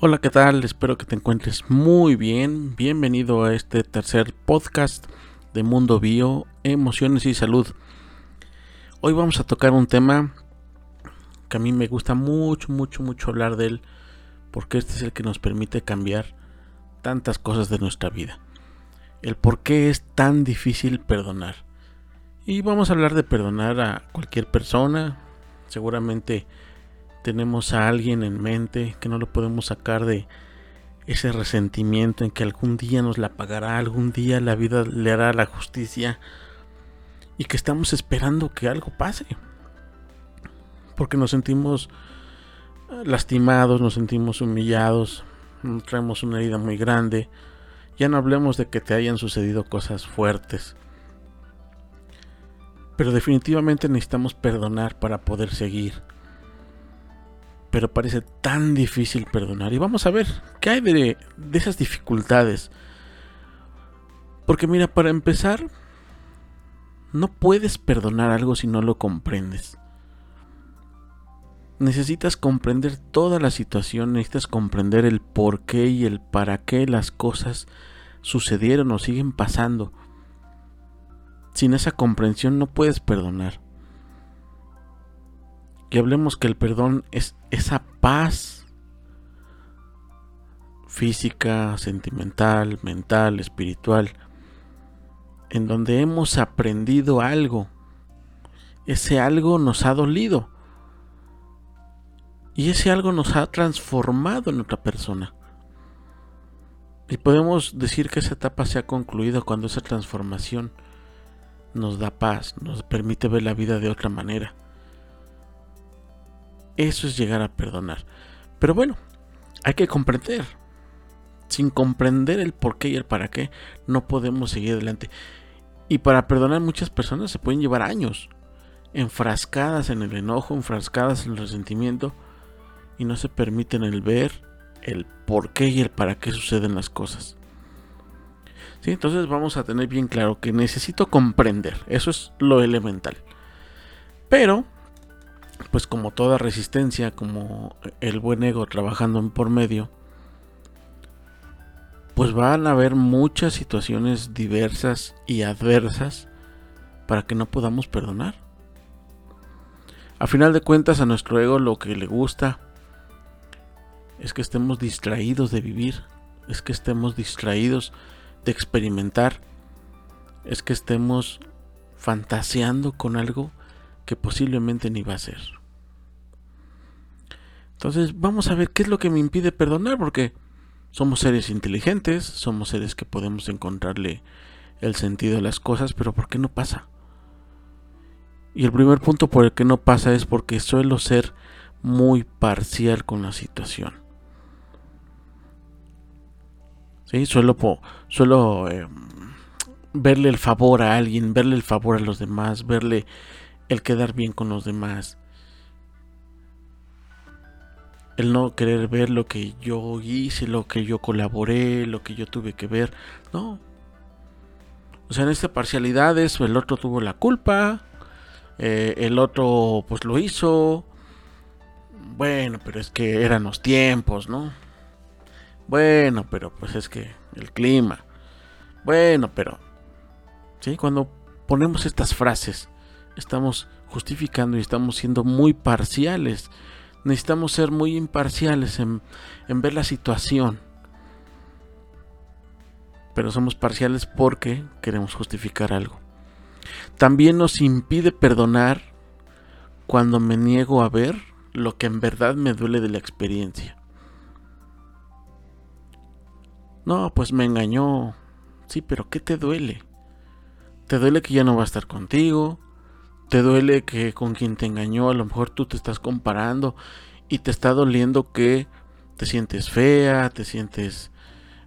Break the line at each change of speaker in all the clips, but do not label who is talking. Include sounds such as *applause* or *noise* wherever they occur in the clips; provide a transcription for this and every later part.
Hola, ¿qué tal? Espero que te encuentres muy bien. Bienvenido a este tercer podcast de Mundo Bio, Emociones y Salud. Hoy vamos a tocar un tema que a mí me gusta mucho, mucho, mucho hablar de él, porque este es el que nos permite cambiar tantas cosas de nuestra vida. El por qué es tan difícil perdonar. Y vamos a hablar de perdonar a cualquier persona. Seguramente tenemos a alguien en mente que no lo podemos sacar de ese resentimiento en que algún día nos la pagará, algún día la vida le hará la justicia y que estamos esperando que algo pase. Porque nos sentimos eh, lastimados, nos sentimos humillados, traemos una herida muy grande. Ya no hablemos de que te hayan sucedido cosas fuertes. Pero definitivamente necesitamos perdonar para poder seguir pero parece tan difícil perdonar. Y vamos a ver qué hay de, esas dificultades. Porque mira, para empezar, no puedes perdonar algo si no lo comprendes. Necesitas comprender toda la situación, necesitas comprender el por qué y el para qué las cosas sucedieron o siguen pasando. Sin esa comprensión no puedes perdonar que hablemos que el perdón es esa paz física, sentimental, mental, espiritual, en donde hemos aprendido algo. Ese algo nos ha dolido. Y ese algo nos ha transformado en otra persona. Y podemos decir que esa etapa se ha concluido cuando esa transformación nos da paz, nos permite ver la vida de otra manera. Eso es llegar a perdonar. Pero bueno, hay que comprender. Sin comprender el por qué y el para qué, no podemos seguir adelante. Y para perdonar muchas personas se pueden llevar años, enfrascadas en el enojo, enfrascadas en el resentimiento, y no se permiten el ver el por qué y el para qué suceden las cosas. ¿Sí? Entonces vamos a tener bien claro que necesito comprender, eso es lo elemental. Pero pues como toda resistencia, como el buen ego trabajando por medio, pues van a haber muchas situaciones diversas y adversas para que no podamos perdonar. A final de cuentas a nuestro ego lo que le gusta es que estemos distraídos de vivir, es que estemos distraídos de experimentar, es que estemos fantaseando con algo que posiblemente ni va a ser. Entonces vamos a ver qué es lo que me impide perdonar, porque somos seres inteligentes, somos seres que podemos encontrarle el sentido de las cosas, pero ¿por qué no pasa? Y el primer punto por el que no pasa es porque suelo ser muy parcial con la situación. ¿Sí? Suelo, suelo em, verle el favor a alguien, verle el favor a los demás, verle el quedar bien con los demás, el no querer ver lo que yo hice, lo que yo colaboré, lo que yo tuve que ver, no. O sea, en esta parcialidad es el otro tuvo la culpa, eh, el otro pues lo hizo, bueno, pero es que eran los tiempos, ¿no? Bueno, pero pues es que el clima, bueno, pero, ¿sí? Cuando ponemos estas frases, estamos justificando y estamos siendo muy parciales. Necesitamos ser muy imparciales en, ver la situación. Pero somos parciales porque queremos justificar algo. También nos impide perdonar cuando me niego a ver lo que en verdad me duele de la experiencia. No, pues me engañó. Sí, pero ¿qué te duele? ¿Te duele que ya no va a estar contigo? Te duele que con quien te engañó a lo mejor tú te estás comparando y te está doliendo que te sientes fea, te sientes,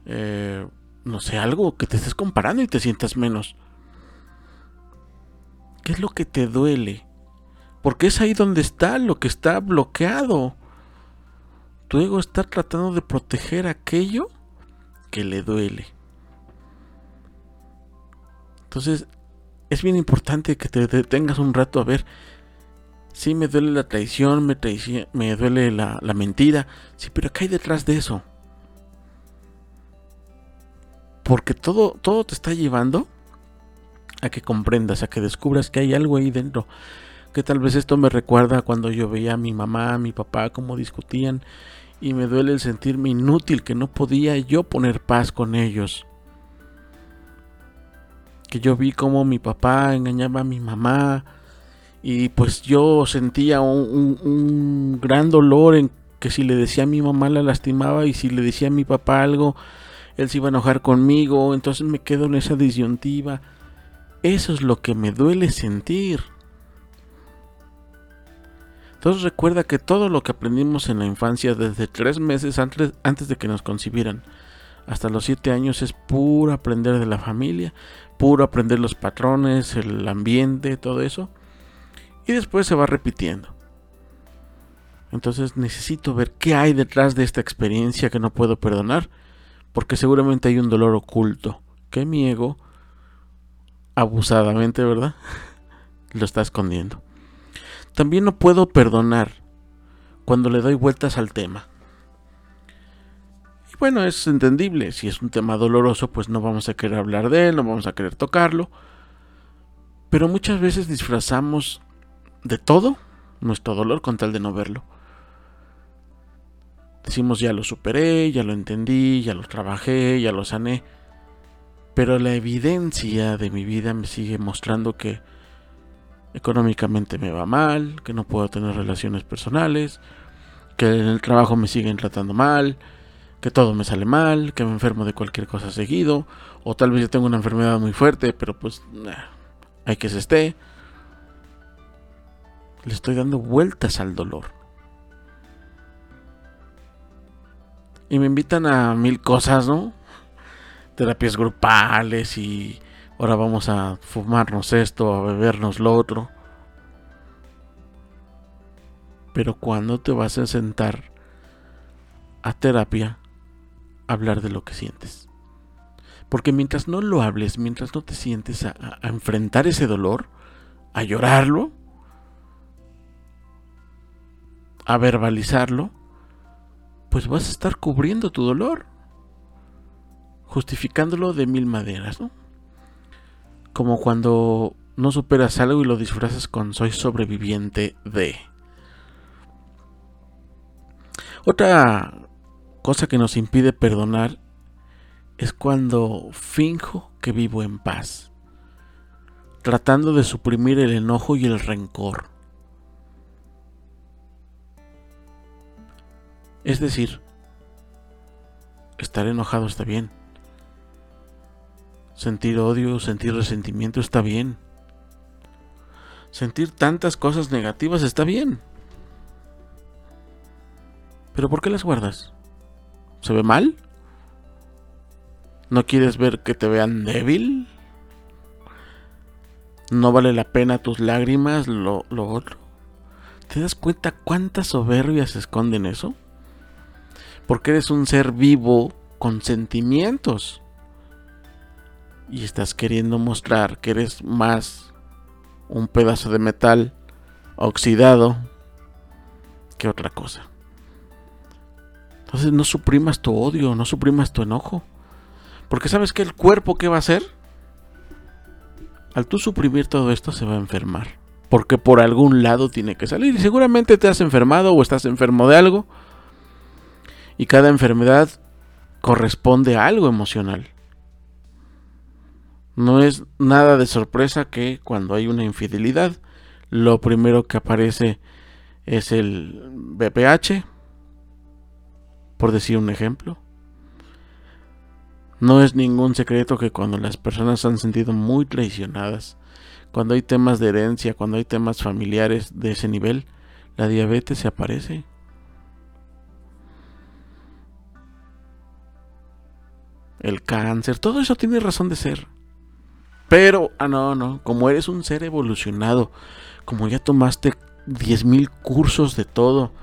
eh, no sé, algo que te estés comparando y te sientas menos. ¿Qué es lo que te duele? Porque es ahí donde está lo que está bloqueado. Tu ego está tratando de proteger aquello que le duele. Entonces, es bien importante que te detengas un rato a ver Sí, me duele la traición, me, me duele la, la mentira. Sí, pero ¿qué hay detrás de eso? Porque todo, todo te está llevando a que comprendas, a que descubras que hay algo ahí dentro. Que tal vez esto me recuerda cuando yo veía a mi mamá, a mi papá, cómo discutían. Y me duele el sentirme inútil, que no podía yo poner paz con ellos. Que yo vi cómo mi papá engañaba a mi mamá. Y pues yo sentía un, un gran dolor en que si le decía a mi mamá la lastimaba y si le decía a mi papá algo, él se iba a enojar conmigo. Entonces me quedo en esa disyuntiva eso es lo que me duele sentir. Entonces recuerda que todo lo que aprendimos en la infancia desde tres meses antes, antes de que nos concibieran hasta los siete años es puro aprender de la familia, puro aprender los patrones, el ambiente, todo eso. Y después se va repitiendo. Entonces necesito ver qué hay detrás de esta experiencia que no puedo perdonar, porque seguramente hay un dolor oculto que mi ego abusadamente, ¿verdad? *laughs* Lo está escondiendo. También no puedo perdonar cuando le doy vueltas al tema. Bueno, es entendible, si es un tema doloroso, pues no vamos a querer hablar de él, no vamos a querer tocarlo. Pero muchas veces disfrazamos de todo nuestro dolor con tal de no verlo. Decimos ya lo superé, ya lo entendí, ya lo trabajé, ya lo sané. Pero la evidencia de mi vida me sigue mostrando que económicamente me va mal, que no puedo tener relaciones personales, que en el trabajo me siguen tratando mal, que todo me sale mal, que me enfermo de cualquier cosa seguido, o tal vez yo tengo una enfermedad muy fuerte, pero pues hay que se esté. Le estoy dando vueltas al dolor. Y me invitan a mil cosas, ¿no? terapias grupales y ahora vamos a fumarnos esto, a bebernos lo otro. Pero cuando te vas a sentar a terapia, hablar de lo que sientes. Porque mientras no lo hables, mientras no te sientes a, enfrentar ese dolor, a llorarlo, a verbalizarlo, pues vas a estar cubriendo tu dolor justificándolo de mil maneras. Como cuando no superas algo y lo disfrazas con soy sobreviviente de. Otra cosa que nos impide perdonar es cuando finjo que vivo en paz, tratando de suprimir el enojo y el rencor. Es decir, estar enojado está bien, Sentir odio, sentir resentimiento está bien. Sentir tantas cosas negativas está bien. Pero ¿por qué las guardas? ¿Se ve mal? ¿No quieres ver que te vean débil? ¿No vale la pena tus lágrimas, lo, lo otro? ¿Te das cuenta cuánta soberbia se esconde en eso? Porque eres un ser vivo con sentimientos y estás queriendo mostrar que eres más un pedazo de metal oxidado que otra cosa. Entonces no suprimas tu odio, no suprimas tu enojo. Porque sabes que el cuerpo ¿qué va a hacer? Al tú suprimir todo esto se va a enfermar. Porque por algún lado tiene que salir. Y seguramente te has enfermado o estás enfermo de algo. Y cada enfermedad corresponde a algo emocional. No es nada de sorpresa que cuando hay una infidelidad, lo primero que aparece es el BPH, por decir un ejemplo. No es ningún secreto que cuando las personas se han sentido muy traicionadas, cuando hay temas de herencia, cuando hay temas familiares de ese nivel, la diabetes se aparece. El cáncer, todo eso tiene razón de ser. Pero, ah, no, no, como eres un ser evolucionado, como ya tomaste 10.000 cursos de todo,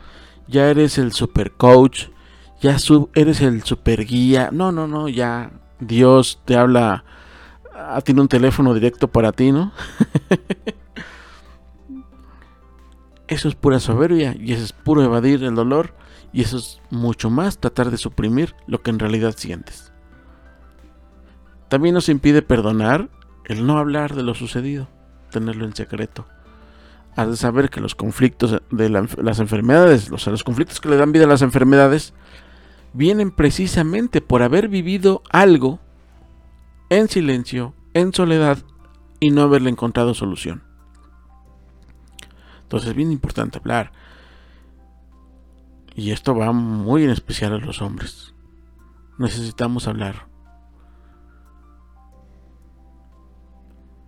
ya eres el super coach, ya eres el super guía, no, no, no, ya Dios te habla, ah, tiene un teléfono directo para ti, ¿no? *laughs* eso es pura soberbia y eso es puro evadir el dolor y eso es mucho más tratar de suprimir lo que en realidad sientes. También nos impide perdonar el no hablar de lo sucedido, tenerlo en secreto. Has de saber que los conflictos de las enfermedades, los, los conflictos que le dan vida a las enfermedades, vienen precisamente por haber vivido algo en silencio, en soledad y no haberle encontrado solución. Entonces es bien importante hablar. Y esto va muy en especial a los hombres. Necesitamos hablar.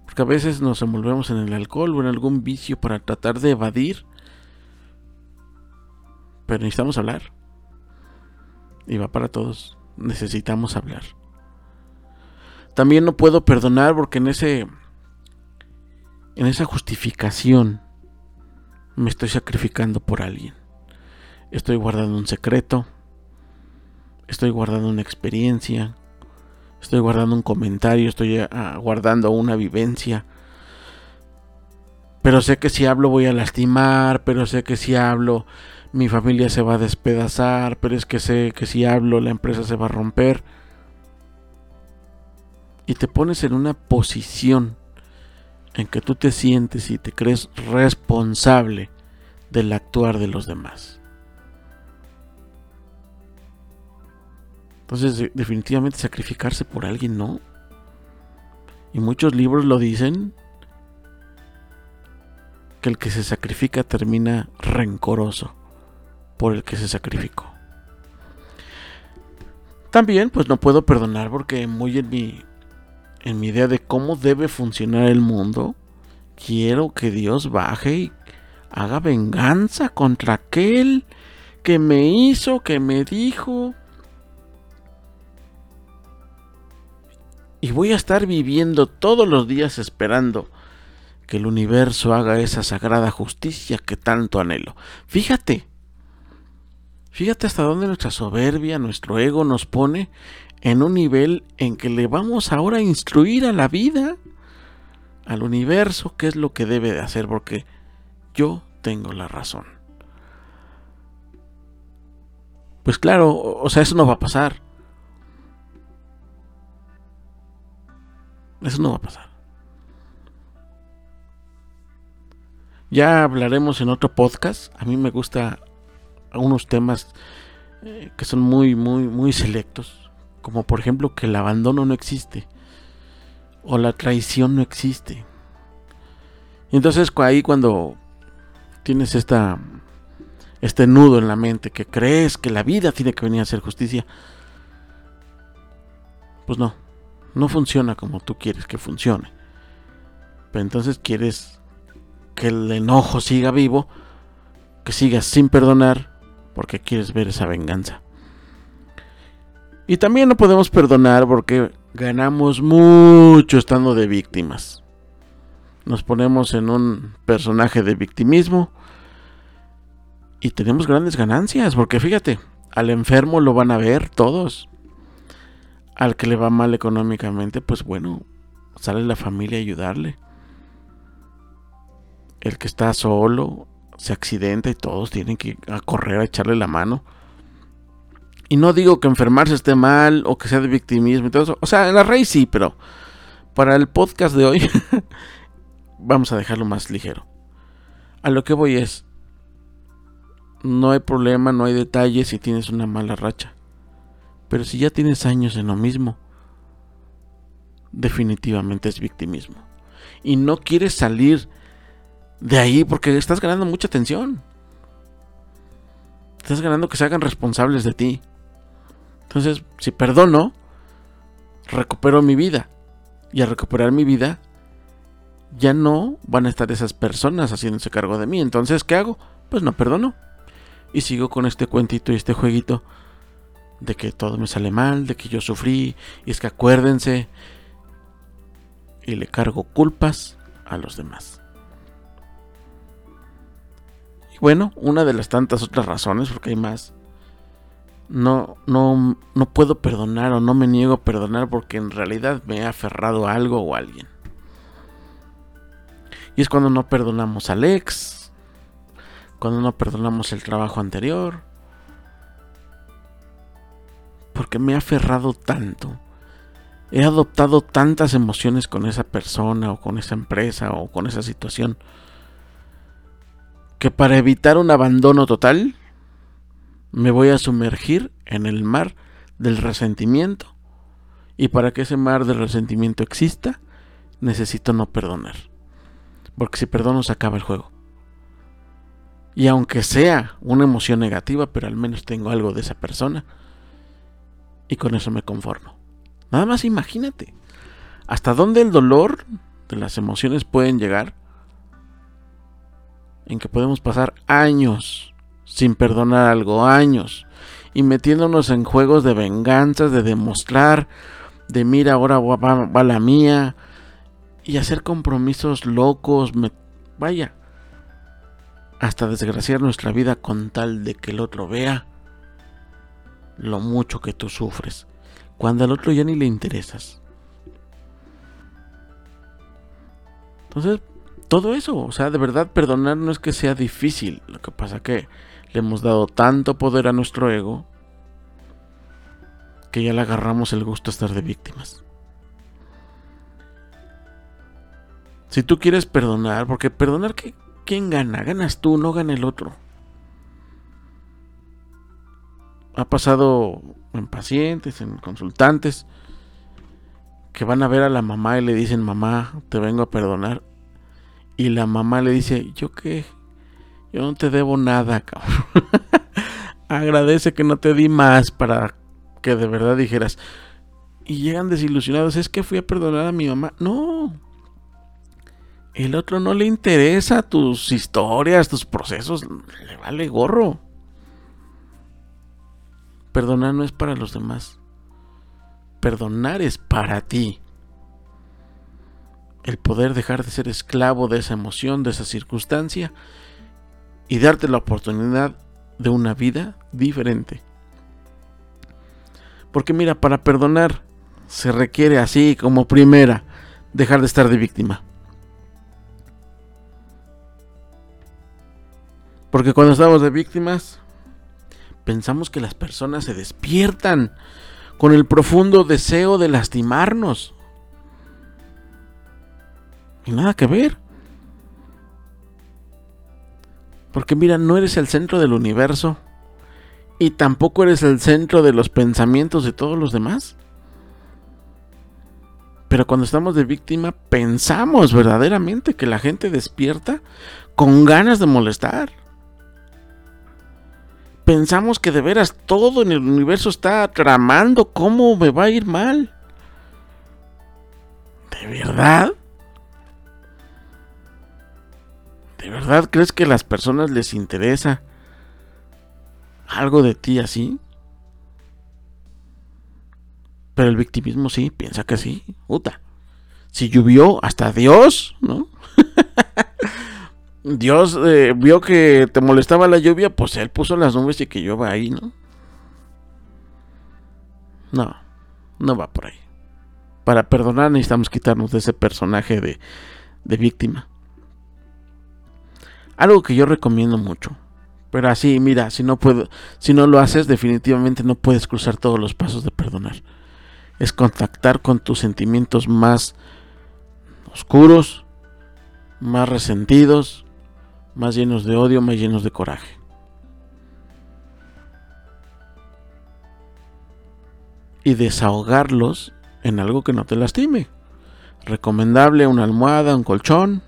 Porque a veces nos envolvemos en el alcohol o en algún vicio para tratar de evadir. Pero necesitamos hablar. Y va para todos. Necesitamos hablar. También no puedo perdonar porque en ese en esa justificación me estoy sacrificando por alguien. Estoy guardando un secreto. Estoy guardando una experiencia. Estoy guardando un comentario. Estoy ah, guardando una vivencia. Pero sé que si hablo voy a lastimar. Pero sé que si hablo mi familia se va a despedazar. Pero es que sé que si hablo la empresa se va a romper. Y te pones en una posición en que tú te sientes y te crees responsable del actuar de los demás. Entonces, definitivamente sacrificarse por alguien no. Y muchos libros lo dicen, que el que se sacrifica termina rencoroso por el que se sacrificó. También, pues no puedo perdonar porque muy en mi en mi idea de cómo debe funcionar el mundo, quiero que Dios baje y haga venganza contra aquel que me hizo, que me dijo. Y voy a estar viviendo todos los días esperando que el universo haga esa sagrada justicia que tanto anhelo. Fíjate, fíjate hasta dónde nuestra soberbia, nuestro ego nos pone en un nivel en que le vamos ahora a instruir a la vida, al universo, qué es lo que debe de hacer, porque yo tengo la razón. Pues claro, o sea, eso no va a pasar. Eso no va a pasar. Ya hablaremos en otro podcast. A mí me gusta unos temas eh, que son muy, muy, muy selectos como por ejemplo que el abandono no existe o la traición no existe. Y entonces ahí cuando tienes esta este nudo en la mente que crees que la vida tiene que venir a hacer justicia, pues no, no funciona como tú quieres que funcione. Pero entonces quieres que el enojo siga vivo, que sigas sin perdonar, porque quieres ver esa venganza. Y también no podemos perdonar porque ganamos mucho estando de víctimas. Nos ponemos en un personaje de victimismo y tenemos grandes ganancias porque fíjate, al enfermo lo van a ver todos. Al que le va mal económicamente, pues bueno, sale la familia a ayudarle. El que está solo se accidenta y todos tienen que correr a echarle la mano. Y no digo que enfermarse esté mal o que sea de victimismo y todo eso. O sea, en la raíz sí, pero para el podcast de hoy *laughs* vamos a dejarlo más ligero. A lo que voy es, no hay problema, no hay detalle si tienes una mala racha. Pero si ya tienes años en lo mismo, definitivamente es victimismo. Y no quieres salir de ahí porque estás ganando mucha atención. Estás ganando que se hagan responsables de ti. Entonces, si perdono, recupero mi vida. Y al recuperar mi vida, ya no van a estar esas personas haciéndose cargo de mí. Entonces, ¿qué hago? Pues no perdono. Y sigo con este cuentito y este jueguito de que todo me sale mal, de que yo sufrí. Y es que acuérdense. Y le cargo culpas a los demás. Bueno, una de las tantas otras razones, porque hay más, no, no, no puedo perdonar o no me niego a perdonar porque en realidad me he aferrado a algo o a alguien. Y es cuando no perdonamos al ex, cuando no perdonamos el trabajo anterior, porque me he aferrado tanto, he adoptado tantas emociones con esa persona o con esa empresa o con esa situación, que para evitar un abandono total, me voy a sumergir en el mar del resentimiento. Y para que ese mar del resentimiento exista, necesito no perdonar. Porque si perdono se acaba el juego. Y aunque sea una emoción negativa, pero al menos tengo algo de esa persona. Y con eso me conformo. Nada más imagínate. ¿Hasta dónde el dolor de las emociones pueden llegar? En que podemos pasar años sin perdonar algo, años. Y metiéndonos en juegos de venganzas, de demostrar, de mira, ahora va, la mía. Y hacer compromisos locos. vaya, hasta desgraciar nuestra vida con tal de que el otro vea lo mucho que tú sufres, cuando al otro ya ni le interesas. Entonces, todo eso, o sea, de verdad perdonar no es que sea difícil, lo que pasa que le hemos dado tanto poder a nuestro ego que ya le agarramos el gusto a estar de víctimas. Si tú quieres perdonar, porque perdonar, ¿qué, ¿quién gana? Ganas tú, no gana el otro. Ha pasado en pacientes, en consultantes, que van a ver a la mamá y le dicen, mamá, te vengo a perdonar. Y la mamá le dice, ¿yo qué? Yo no te debo nada, cabrón. *laughs* Agradece que no te di más para que de verdad dijeras. Y llegan desilusionados, es que fui a perdonar a mi mamá. No, el otro no le interesa tus historias, tus procesos, le vale gorro. Perdonar no es para los demás. Perdonar es para ti. El poder dejar de ser esclavo de esa emoción, de esa circunstancia y darte la oportunidad de una vida diferente. Porque mira, para perdonar se requiere así como primera dejar de estar de víctima. Porque cuando estamos de víctimas, pensamos que las personas se despiertan con el profundo deseo de lastimarnos. Nada que ver. Porque mira, no eres el centro del universo. Y tampoco eres el centro de los pensamientos de todos los demás. Pero cuando estamos de víctima, pensamos verdaderamente que la gente despierta con ganas de molestar pensamos que de veras todo en el universo está tramando cómo me va a ir mal. ¿De verdad? ¿De verdad crees que a las personas les interesa algo de ti así? Pero el victimismo sí, piensa que sí. Puta. Si llovió, hasta Dios, ¿no? *laughs* Dios eh, vio que te molestaba la lluvia, pues él puso las nubes y que llueva ahí, ¿no? No, no va por ahí. Para perdonar necesitamos quitarnos de ese personaje de, de víctima. Algo que yo recomiendo mucho. Pero así, mira, si no puedo, si no lo haces, definitivamente no puedes cruzar todos los pasos de perdonar. Es contactar con tus sentimientos más oscuros, más resentidos, más llenos de odio, más llenos de coraje. Y desahogarlos en algo que no te lastime. Recomendable una almohada, un colchón.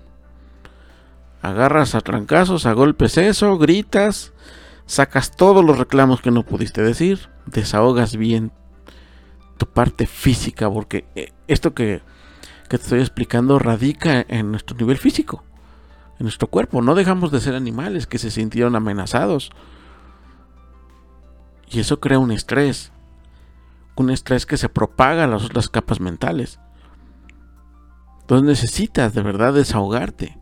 Agarras a trancazos, a golpes eso, gritas, sacas todos los reclamos que no pudiste decir, desahogas bien tu parte física, porque eh, esto que, que te estoy explicando radica en nuestro nivel físico en nuestro cuerpo. No dejamos de ser animales que se sintieron amenazados. Y eso crea un estrés. Un estrés que se propaga a las otras capas mentales. Entonces necesitas de verdad desahogarte.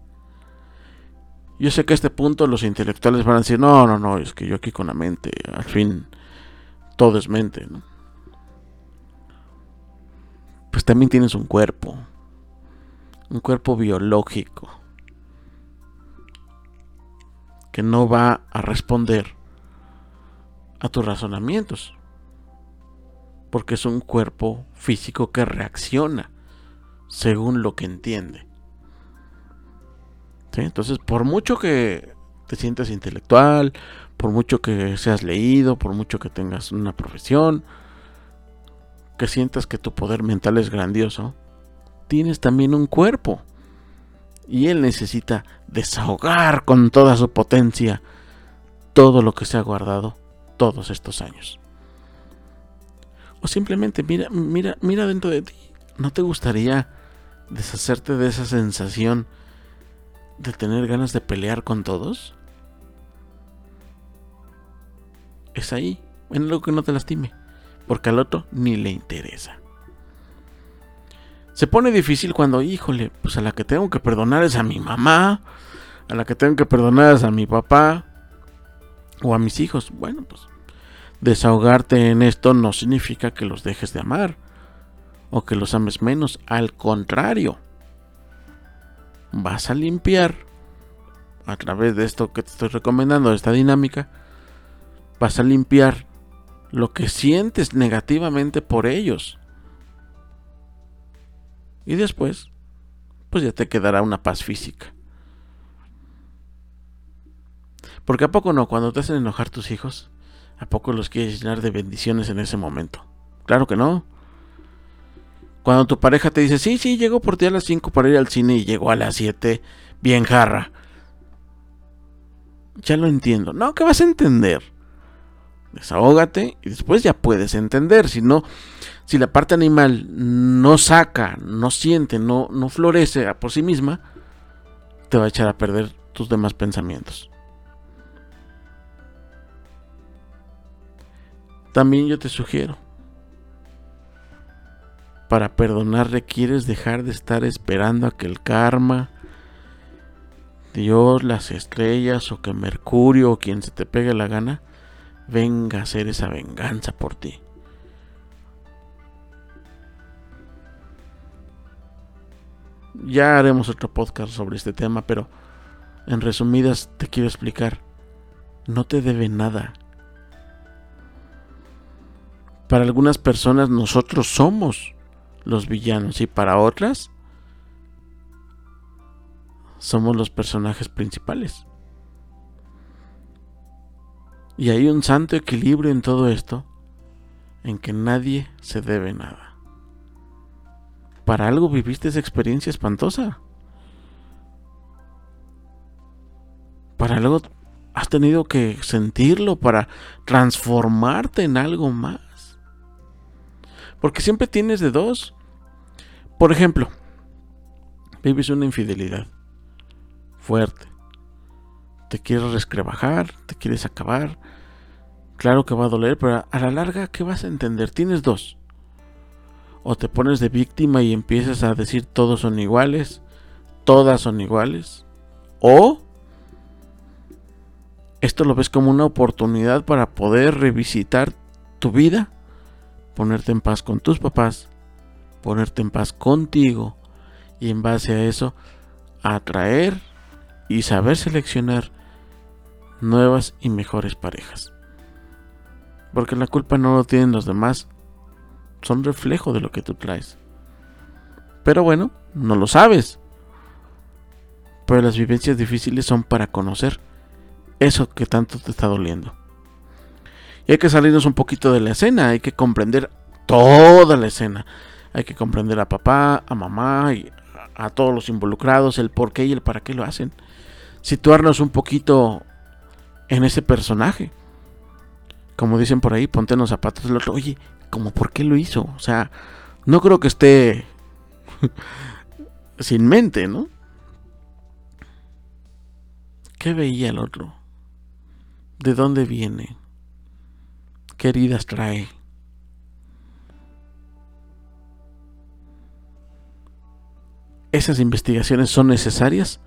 Yo sé que a este punto los intelectuales van a decir, no, no, no, es que yo aquí con la mente, al fin, todo es mente. Pues también tienes un cuerpo, un cuerpo biológico que no va a responder a tus razonamientos. Porque es un cuerpo físico que reacciona según lo que entiende. Entonces, por mucho que te sientas intelectual, por mucho que seas leído, por mucho que tengas una profesión, que sientas que tu poder mental es grandioso, tienes también un cuerpo. Y él necesita desahogar con toda su potencia todo lo que se ha guardado todos estos años. O simplemente mira, mira, mira dentro de ti. ¿No te gustaría deshacerte de esa sensación de tener ganas de pelear con todos? Es ahí, en algo que no te lastime, porque al otro ni le interesa. Se pone difícil cuando, híjole, pues a la que tengo que perdonar es a mi mamá, a la que tengo que perdonar es a mi papá o a mis hijos. Bueno, pues desahogarte en esto no significa que los dejes de amar o que los ames menos. Al contrario, vas a limpiar a través de esto que te estoy recomendando, esta dinámica, vas a limpiar lo que sientes negativamente por ellos. Y después, pues ya te quedará una paz física. Porque a poco no, cuando te hacen enojar tus hijos, ¿a poco los quieres llenar de bendiciones en ese momento? Claro que no. Cuando tu pareja te dice, sí, sí, llegó por ti a las 5 para ir al cine y llegó a las 7, bien jarra. Ya lo entiendo. No, que vas a entender. Desahógate y después ya puedes entender. Si no, si la parte animal no saca, no siente, no, no florece por sí misma, te va a echar a perder tus demás pensamientos. También yo te sugiero para perdonar requieres dejar de estar esperando a que el karma, Dios, las estrellas o que Mercurio o quien se te pegue la gana venga a hacer esa venganza por ti. Ya haremos otro podcast sobre este tema, pero en resumidas te quiero explicar. No te debe nada. Para algunas personas nosotros somos los villanos y para otras somos los personajes principales. Y hay un santo equilibrio en todo esto, en que nadie se debe nada. Para algo viviste esa experiencia espantosa. Para algo has tenido que sentirlo para transformarte en algo más. Porque siempre tienes de dos. Por ejemplo, vives una infidelidad fuerte. Te quieres rescrebajar, te quieres acabar. Claro que va a doler, pero a la larga, ¿qué vas a entender? Tienes dos. O te pones de víctima y empiezas a decir todos son iguales, todas son iguales. O esto lo ves como una oportunidad para poder revisitar tu vida ponerte en paz con tus papás, ponerte en paz contigo y en base a eso atraer y saber seleccionar nuevas y mejores parejas. Porque la culpa no lo tienen los demás, son reflejo de lo que tú traes. Pero bueno, no lo sabes. Pero las vivencias difíciles son para conocer eso que tanto te está doliendo. Y hay que salirnos un poquito de la escena, hay que comprender toda la escena. Hay que comprender a papá, a mamá y a, todos los involucrados, el por qué y el para qué lo hacen. Situarnos un poquito en ese personaje. Como dicen por ahí, ponte en zapatos del otro. Oye, ¿cómo por qué lo hizo? O sea, no creo que esté *laughs* sin mente, ¿no? ¿Qué veía el otro? ¿De dónde viene? ¿Qué heridas trae? Esas investigaciones son necesarias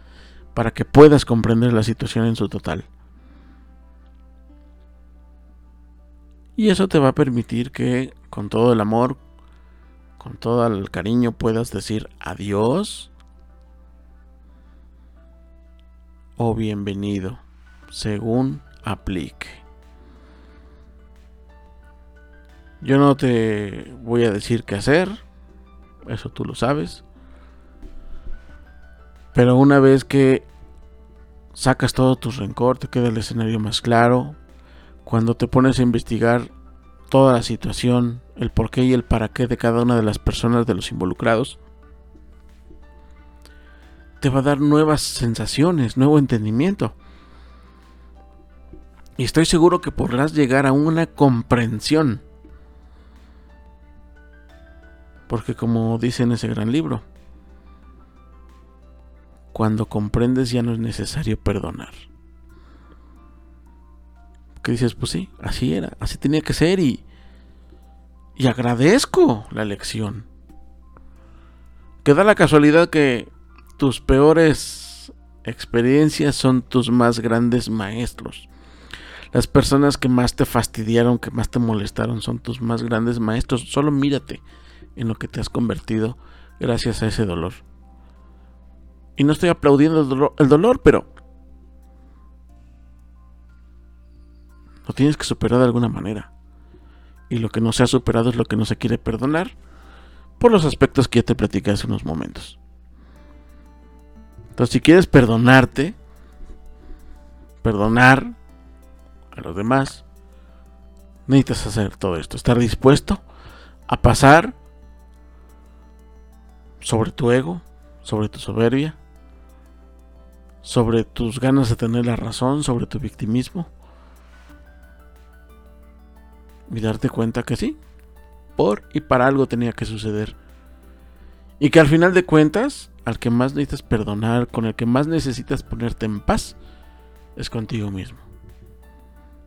para que puedas comprender la situación en su total. Y eso te va a permitir que con todo el amor, con todo el cariño puedas decir adiós o bienvenido, según aplique. Yo no te voy a decir qué hacer, eso tú lo sabes. Pero una vez que sacas todo tu rencor, te queda el escenario más claro. Cuando te pones a investigar toda la situación, el por qué y el para qué de cada una de las personas de los involucrados, te va a dar nuevas sensaciones, nuevo entendimiento. Y estoy seguro que podrás llegar a una comprensión. Porque como dice en ese gran libro, cuando comprendes ya no es necesario perdonar. Que dices, pues sí, así era, así tenía que ser y, y agradezco la lección. Que da la casualidad que tus peores experiencias son tus más grandes maestros. Las personas que más te fastidiaron, que más te molestaron, son tus más grandes maestros. Solo mírate en lo que te has convertido gracias a ese dolor. Y no estoy aplaudiendo el dolor, pero lo tienes que superar de alguna manera. Y lo que no se ha superado es lo que no se quiere perdonar por los aspectos que ya te platicé hace unos momentos. Entonces, si quieres perdonarte, perdonar a los demás, necesitas hacer todo esto. Estar dispuesto a pasar sobre tu ego, sobre tu soberbia, sobre tus ganas de tener la razón, sobre tu victimismo. Y darte cuenta que sí, por y para algo tenía que suceder. Y que al final de cuentas al que más necesitas perdonar, con el que más necesitas ponerte en paz, es contigo mismo.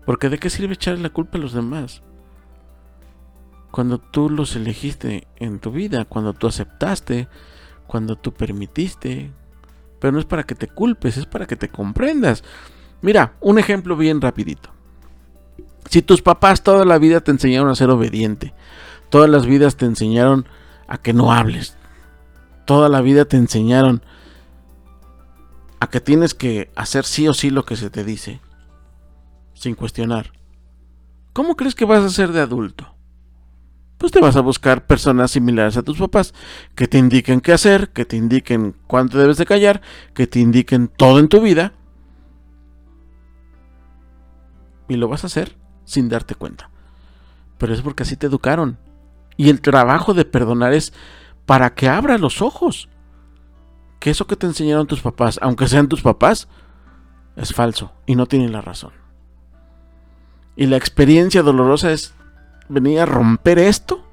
Porque de qué sirve echarle la culpa a los demás? Cuando tú los elegiste en tu vida, cuando tú aceptaste, cuando tú permitiste. Pero no es para que te culpes, es para que te comprendas. Mira, un ejemplo bien rapidito. Si tus papás toda la vida te enseñaron a ser obediente, todas las vidas te enseñaron a que no hables, toda la vida te enseñaron a que tienes que hacer sí o sí lo que se te dice, sin cuestionar. ¿Cómo crees que vas a ser de adulto? Pues te vas a buscar personas similares a tus papás, que te indiquen qué hacer, que te indiquen cuánto debes de callar, que te indiquen todo en tu vida. Y lo vas a hacer sin darte cuenta. Pero es porque así te educaron. Y el trabajo de perdonar es para que abras los ojos. Que eso que te enseñaron tus papás, aunque sean tus papás, es falso y no tienen la razón. Y la experiencia dolorosa es venir a romper esto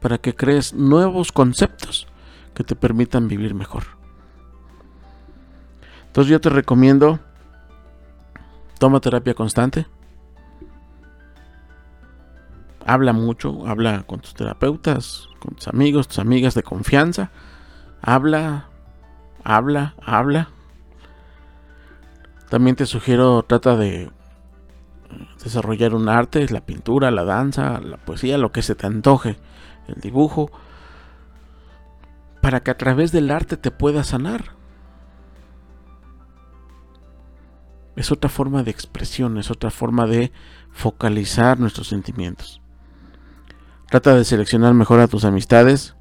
para que crees nuevos conceptos que te permitan vivir mejor. Entonces yo te recomiendo, toma terapia constante habla mucho, habla con tus terapeutas, con tus amigos, tus amigas de confianza. Habla, habla, habla. También te sugiero, trata de desarrollar un arte, la pintura, la danza, la poesía, lo que se te antoje, el dibujo, para que a través del arte te puedas sanar. Es otra forma de expresión, es otra forma de focalizar nuestros sentimientos. Trata de seleccionar mejor a tus amistades.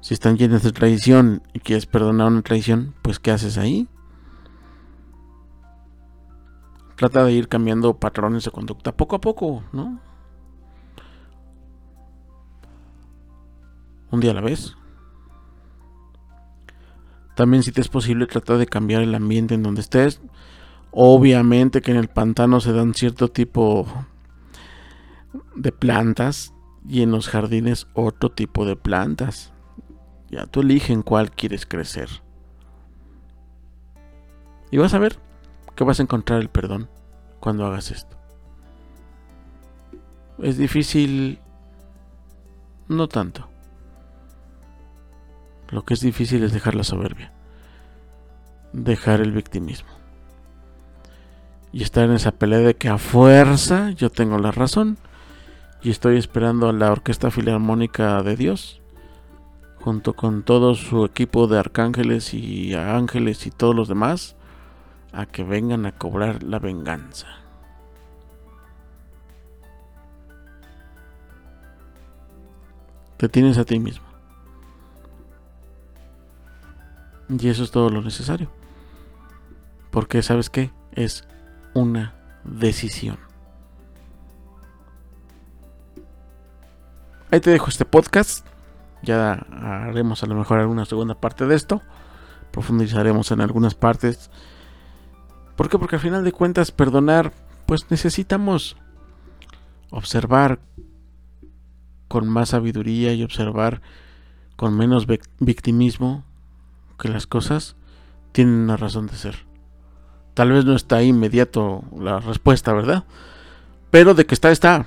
Si están llenas de traición y quieres perdonar una traición, pues ¿qué haces ahí? Trata de ir cambiando patrones de conducta poco a poco, ¿no? Un día a la vez. También si te es posible trata de cambiar el ambiente en donde estés. Obviamente que en el pantano se dan cierto tipo de plantas y en los jardines otro tipo de plantas. Ya tú eligen cuál quieres crecer. Y vas a ver que vas a encontrar el perdón cuando hagas esto. Es difícil, no tanto. Lo que es difícil es dejar la soberbia, dejar el victimismo y estar en esa pelea de que a fuerza yo tengo la razón y estoy esperando a la Orquesta Filarmónica de Dios, junto con todo su equipo de arcángeles y ángeles y todos los demás, a que vengan a cobrar la venganza. Te tienes a ti mismo. Y eso es todo lo necesario. Porque sabes qué? Es una decisión. Ahí te dejo este podcast. Ya haremos a lo mejor alguna segunda parte de esto. Profundizaremos en algunas partes. ¿Por qué? Porque al final de cuentas perdonar, pues necesitamos observar con más sabiduría y observar con menos victimismo que las cosas tienen una razón de ser. Tal vez no está ahí inmediato la respuesta, ¿verdad? Pero de que está, está.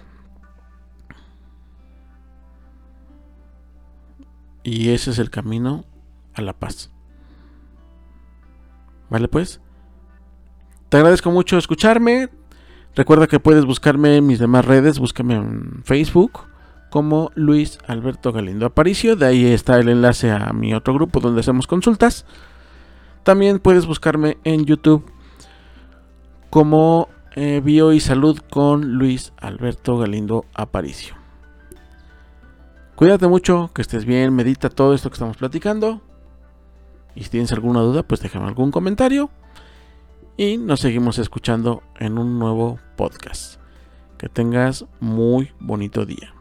Y ese es el camino a la paz. ¿Vale pues? Te agradezco mucho escucharme. Recuerda que puedes buscarme en mis demás redes. Búscame en Facebook como Luis Alberto Galindo Aparicio. De ahí está el enlace a mi otro grupo donde hacemos consultas. También puedes buscarme en YouTube como eh, Bio y Salud con Luis Alberto Galindo Aparicio. Cuídate mucho, que estés bien, medita todo esto que estamos platicando. Y si tienes alguna duda, pues déjame algún comentario. Y nos seguimos escuchando en un nuevo podcast. Que tengas muy bonito día.